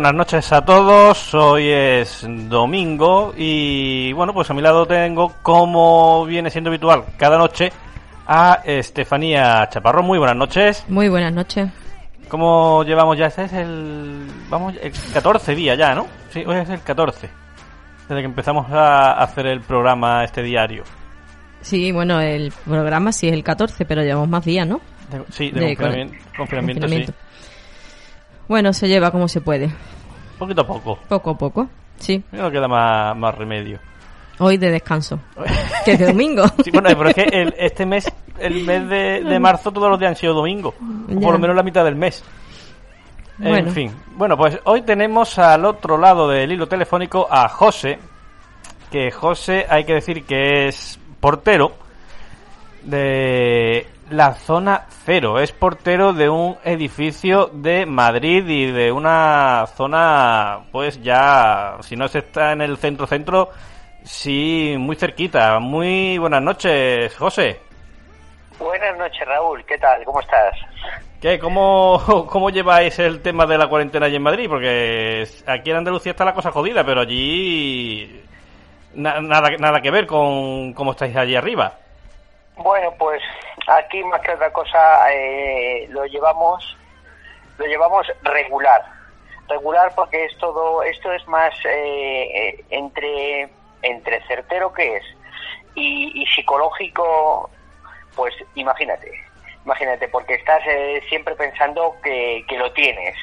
buenas noches a todos. Hoy es domingo y bueno, pues a mi lado tengo, como viene siendo habitual cada noche, a Estefanía Chaparro. Muy buenas noches. Muy buenas noches. ¿Cómo llevamos ya? Este es el, vamos, el 14 día ya, ¿no? Sí, hoy es el 14. Desde que empezamos a hacer el programa este diario. Sí, bueno, el programa sí es el 14, pero llevamos más días, ¿no? De- sí, de, De confinamiento, confinamiento, confinamiento. sí. Bueno, se lleva como se puede, Poquito a poco. poco a poco. Sí, no queda más, más remedio. hoy de descanso, que es de domingo. Sí, bueno, pero es que el- este mes, el mes de, de marzo, todos los días han sido domingo. O por lo menos la mitad del mes. En fin. Bueno, pues hoy tenemos al otro lado del hilo telefónico a José. Que José, hay que decir que es portero de la zona cero. Es portero de un edificio de Madrid y de una zona, pues ya, si no se está en el centro-centro, sí, muy cerquita. Muy buenas noches, José. Buenas noches, Raúl. ¿Qué tal? ¿Cómo estás? ¿Qué? ¿Cómo, ¿Cómo lleváis el tema de la cuarentena allí en Madrid? Porque aquí en Andalucía está la cosa jodida, pero allí na- nada, nada que ver con cómo estáis allí arriba. Bueno, pues aquí más que otra cosa eh, lo llevamos lo llevamos regular. Regular porque es todo esto es más eh, eh, entre entre certero que es y, psicológico, pues imagínate, imagínate porque estás eh, siempre pensando que, que lo tienes.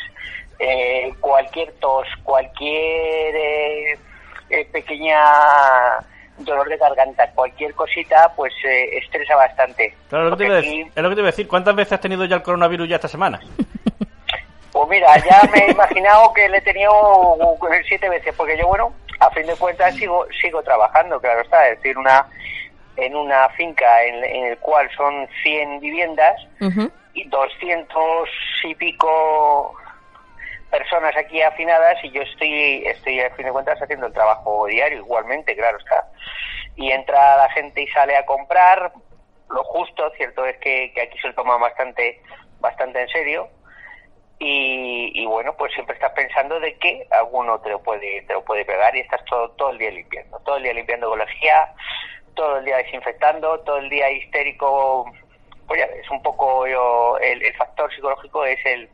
Eh, cualquier tos, cualquier eh, pequeña dolor de garganta, cualquier cosita, pues eh, estresa bastante. Claro, es lo, que te aquí- es lo que te iba a decir. ¿Cuántas veces has tenido ya el coronavirus ya esta semana? Pues mira, ya me he imaginado que le he tenido siete veces, porque yo, bueno, a fin de cuentas sigo sigo trabajando, claro está, es decir, una en una finca en, en el cual son 100 viviendas y 200 y pico personas aquí afinadas y yo estoy, estoy a fin de cuentas haciendo el trabajo diario igualmente, claro está. Y entra la gente y sale a comprar, lo justo, cierto es que, que aquí se lo toma bastante, bastante en serio. Y, y bueno, pues siempre estás pensando de que alguno te lo puede, te lo puede pegar y estás todo, todo el día limpiando, todo el día limpiando con lejía, todo el día desinfectando, todo el día histérico, pues ya ves, un poco yo, el factor psicológico es el,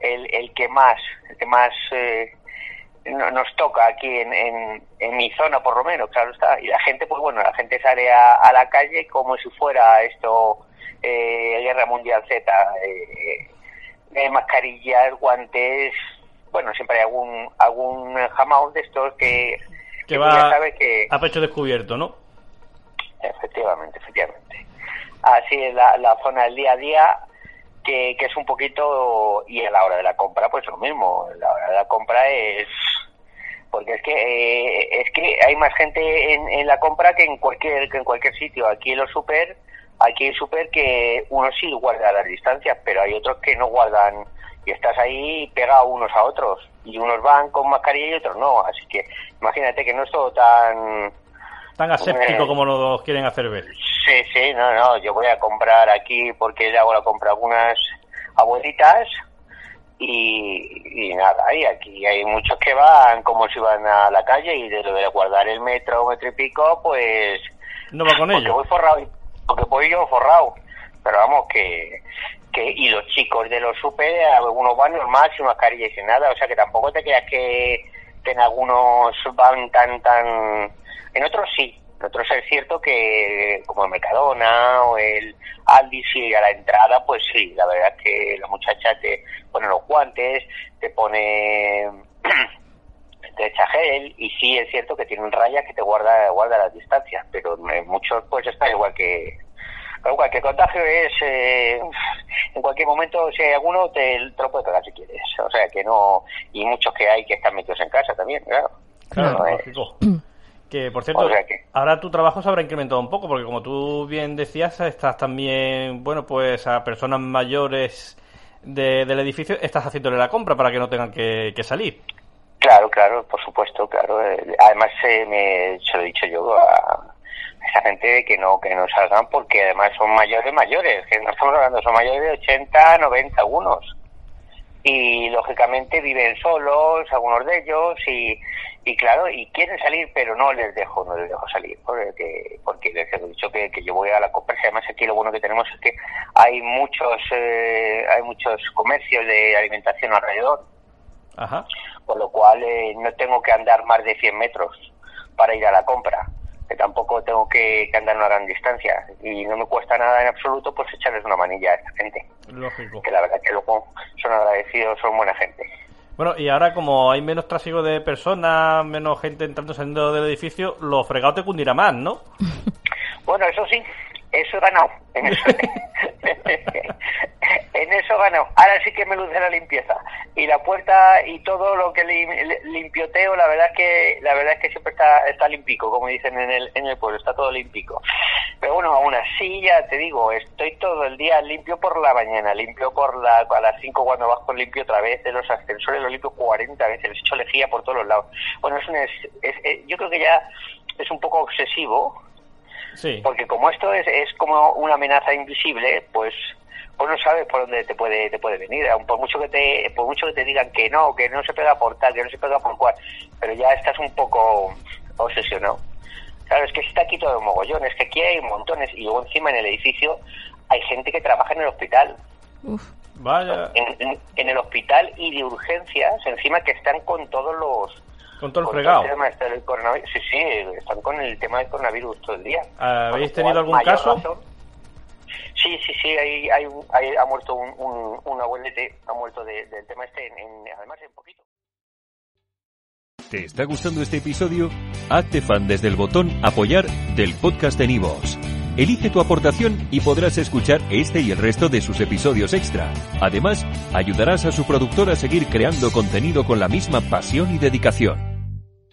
el, el que más, el que más eh, no- nos toca aquí en, en, en mi zona por lo menos, claro está. Y la gente, pues bueno, la gente sale a, a la calle como si fuera esto eh, Guerra Mundial Z, eh, eh, mascarillas, guantes, bueno, siempre hay algún algún jamón de estos que, Que tú va ya sabes que a pecho descubierto, ¿no? Efectivamente, efectivamente. Así es la, la zona del día a día, que, que es un poquito, y a la hora de la compra, pues lo mismo. La hora de la compra es, porque es que eh, es que hay más gente en, en la compra que en cualquier que en cualquier sitio. Aquí en los super, aquí en super que uno sí guarda las distancias, pero hay otros que no guardan y estás ahí pegado unos a otros y unos van con mascarilla y otros no. Así que imagínate que no es todo tan Tan aséptico Hombre. como nos quieren hacer ver. Sí, sí, no, no, yo voy a comprar aquí porque le hago la compra a algunas abuelitas y, y nada, y aquí hay muchos que van como si van a la calle y de lo de guardar el metro, metro y pico, pues... No va con porque ello. voy forrado, porque voy yo forrado, pero vamos que... que y los chicos de los super, algunos van normal, sin mascarilla y sin nada, o sea que tampoco te creas que, que en algunos van tan, tan... En otros sí, en otros es cierto que como el Mercadona o el Aldi, sí, a la entrada, pues sí, la verdad es que la muchacha te pone los guantes, te pone te echa gel y sí es cierto que tienen rayas que te guarda guarda las distancias, pero en muchos pues está igual que pero cualquier contagio es eh, en cualquier momento si hay alguno te, te lo puede pegar si quieres, o sea que no y muchos que hay que están metidos en casa también, claro. Claro, No, lógico. Que por cierto, O sea que- ahora tu trabajo se habrá incrementado un poco, porque como tú bien decías, estás también, bueno, pues a personas mayores de- del edificio, estás haciéndole la compra para que no tengan que, que salir. Claro, claro, por supuesto, claro. Eh, Además, eh, me, se lo he dicho yo a esa gente que no que no salgan porque además son mayores, mayores, que no estamos hablando, son mayores de 80, 90 algunos. y lógicamente viven solos, algunos de ellos, y, y claro, y quieren salir, pero no les dejo, no les dejo salir, porque, porque les he dicho que, que yo voy a la compra, además aquí lo bueno que tenemos es que hay muchos, eh, hay muchos comercios de alimentación alrededor, Ajá. con lo cual eh, no tengo que andar más de 100 metros para ir a la compra que tampoco tengo que, que, andar una gran distancia y no me cuesta nada en absoluto pues echarles una manilla a esta gente. Lógico. Que la verdad que luego son agradecidos, son buena gente. Bueno, y ahora como hay menos tráfico de personas, menos gente entrando y saliendo del edificio, lo fregado te cundirá más, ¿no? Bueno, eso sí, eso he ganado. Ahora sí que me luce la limpieza. Y la puerta y todo lo que limpioteo, la verdad es que la verdad es que siempre está, está limpico, como dicen en el, en el pueblo, está todo limpico. Pero bueno, aún así ya te digo, estoy todo el día limpio por la mañana, limpio por la, a las 5 cuando bajo limpio otra vez, de los ascensores lo limpio 40 veces, les echo lejía por todos los lados. Bueno, es, un, es, es yo creo que ya es un poco obsesivo, Sí. Porque como esto es, es como una amenaza invisible, pues pues no sabes por dónde te puede te puede venir por mucho que te por mucho que te digan que no que no se pega por tal que no se pega por cual pero ya estás un poco obsesionado sabes que está aquí todo el mogollón es que aquí hay montones y luego encima en el edificio hay gente que trabaja en el hospital Uf. Vaya. En, en, en el hospital y de urgencias encima que están con todos los con todo el fregado. el tema este del. Sí, sí, están con el tema del coronavirus todo el día. ¿Habéis tenido algún caso? Razón. Sí, sí, sí, hay, hay, ha muerto un, un, abuelete, ha muerto de, del tema este, en, además en poquito. ¿Te está gustando este episodio? Hazte fan desde el botón apoyar del podcast de Nivos. Elige tu aportación y podrás escuchar este y el resto de sus episodios extra. Además, ayudarás a su productor a seguir creando contenido con la misma pasión y dedicación.